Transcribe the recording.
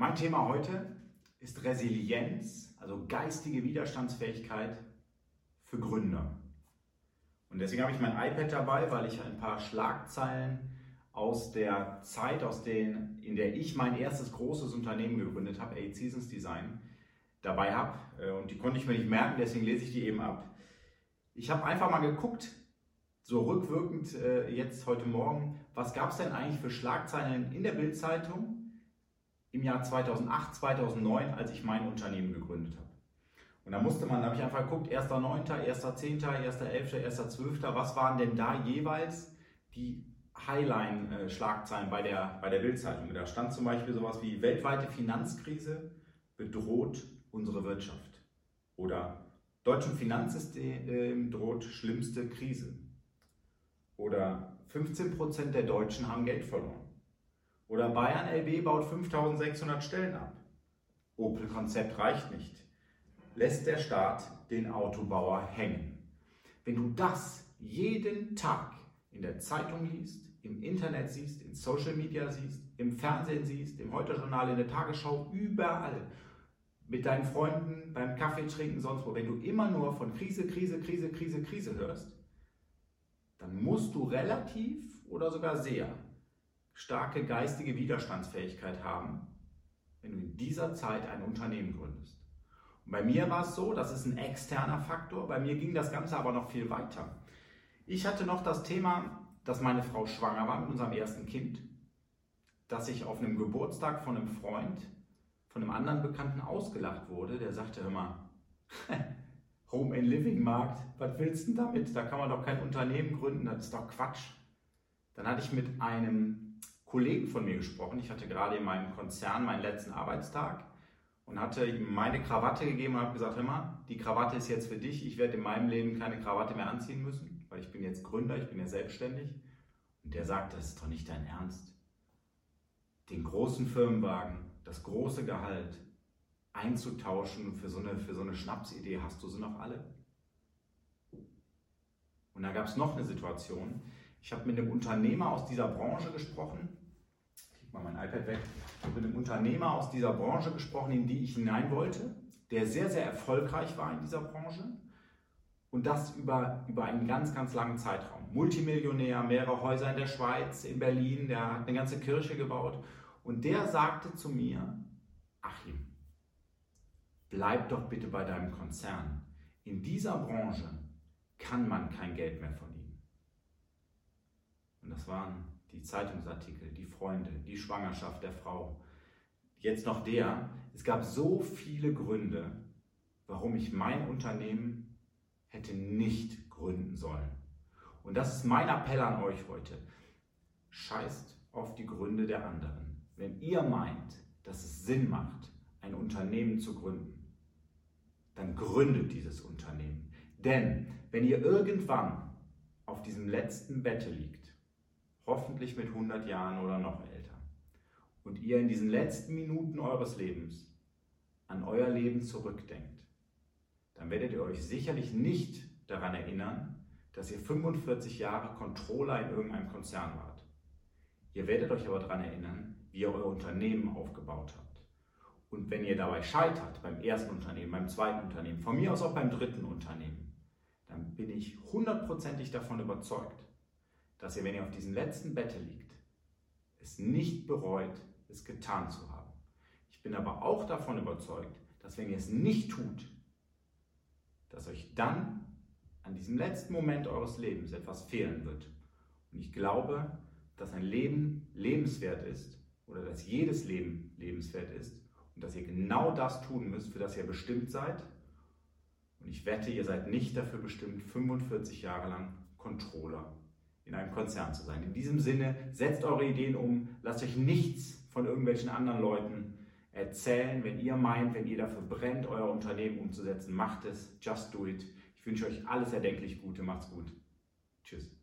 Mein Thema heute ist Resilienz, also geistige Widerstandsfähigkeit für Gründer. Und deswegen habe ich mein iPad dabei, weil ich ein paar Schlagzeilen aus der Zeit, aus denen, in der ich mein erstes großes Unternehmen gegründet habe, Eight Seasons Design, dabei habe. Äh, und die konnte ich mir nicht merken, deswegen lese ich die eben ab. Ich habe einfach mal geguckt, so rückwirkend äh, jetzt heute Morgen, was gab es denn eigentlich für Schlagzeilen in der Bildzeitung im Jahr 2008, 2009, als ich mein Unternehmen gegründet habe. Und da musste man, da habe ich einfach geguckt, 1.9., 1.10., 1.11., 1.12., was waren denn da jeweils die Highline-Schlagzeilen bei der, bei der Bildzeitung? Da stand zum Beispiel sowas wie weltweite Finanzkrise bedroht unsere Wirtschaft. Oder deutschem Finanzsystem droht schlimmste Krise. Oder 15% der Deutschen haben Geld verloren. Oder Bayern LB baut 5600 Stellen ab. Opel-Konzept reicht nicht. Lässt der Staat den Autobauer hängen. Wenn du das jeden Tag in der Zeitung liest, im Internet siehst, in Social Media siehst, im Fernsehen siehst, im Heute-Journal, in der Tagesschau, überall, mit deinen Freunden, beim Kaffee trinken, sonst wo, wenn du immer nur von Krise, Krise, Krise, Krise, Krise hörst, dann musst du relativ oder sogar sehr starke geistige Widerstandsfähigkeit haben, wenn du in dieser Zeit ein Unternehmen gründest. Und bei mir war es so, das ist ein externer Faktor, bei mir ging das Ganze aber noch viel weiter. Ich hatte noch das Thema, dass meine Frau schwanger war mit unserem ersten Kind, dass ich auf einem Geburtstag von einem Freund, von einem anderen Bekannten ausgelacht wurde, der sagte immer, Home and Living Markt, was willst du denn damit? Da kann man doch kein Unternehmen gründen, das ist doch Quatsch. Dann hatte ich mit einem Kollegen von mir gesprochen. Ich hatte gerade in meinem Konzern meinen letzten Arbeitstag und hatte ihm meine Krawatte gegeben und habe gesagt, hör mal, die Krawatte ist jetzt für dich. Ich werde in meinem Leben keine Krawatte mehr anziehen müssen, weil ich bin jetzt Gründer, ich bin ja selbstständig. Und der sagt, das ist doch nicht dein Ernst. Den großen Firmenwagen, das große Gehalt einzutauschen für so eine, für so eine Schnapsidee, hast du sie noch alle? Und da gab es noch eine Situation. Ich habe mit einem Unternehmer aus dieser Branche gesprochen, mal mein iPad weg, mit einem Unternehmer aus dieser Branche gesprochen, in die ich hinein wollte, der sehr, sehr erfolgreich war in dieser Branche und das über, über einen ganz, ganz langen Zeitraum. Multimillionär, mehrere Häuser in der Schweiz, in Berlin, der hat eine ganze Kirche gebaut und der sagte zu mir, Achim, bleib doch bitte bei deinem Konzern. In dieser Branche kann man kein Geld mehr verdienen. Und das waren die Zeitungsartikel, die Freunde, die Schwangerschaft der Frau. Jetzt noch der, es gab so viele Gründe, warum ich mein Unternehmen hätte nicht gründen sollen. Und das ist mein Appell an euch heute. Scheißt auf die Gründe der anderen. Wenn ihr meint, dass es Sinn macht, ein Unternehmen zu gründen, dann gründet dieses Unternehmen. Denn wenn ihr irgendwann auf diesem letzten Bette liegt, hoffentlich mit 100 Jahren oder noch älter, und ihr in diesen letzten Minuten eures Lebens an euer Leben zurückdenkt, dann werdet ihr euch sicherlich nicht daran erinnern, dass ihr 45 Jahre Controller in irgendeinem Konzern wart. Ihr werdet euch aber daran erinnern, wie ihr euer Unternehmen aufgebaut habt. Und wenn ihr dabei scheitert, beim ersten Unternehmen, beim zweiten Unternehmen, von mir aus auch beim dritten Unternehmen, dann bin ich hundertprozentig davon überzeugt, dass ihr, wenn ihr auf diesem letzten Bette liegt, es nicht bereut, es getan zu haben. Ich bin aber auch davon überzeugt, dass wenn ihr es nicht tut, dass euch dann an diesem letzten Moment eures Lebens etwas fehlen wird. Und ich glaube, dass ein Leben lebenswert ist oder dass jedes Leben lebenswert ist und dass ihr genau das tun müsst, für das ihr bestimmt seid. Und ich wette, ihr seid nicht dafür bestimmt, 45 Jahre lang Controller in einem Konzern zu sein. In diesem Sinne, setzt eure Ideen um, lasst euch nichts von irgendwelchen anderen Leuten erzählen. Wenn ihr meint, wenn ihr dafür brennt, euer Unternehmen umzusetzen, macht es. Just do it. Ich wünsche euch alles erdenklich Gute. Macht's gut. Tschüss.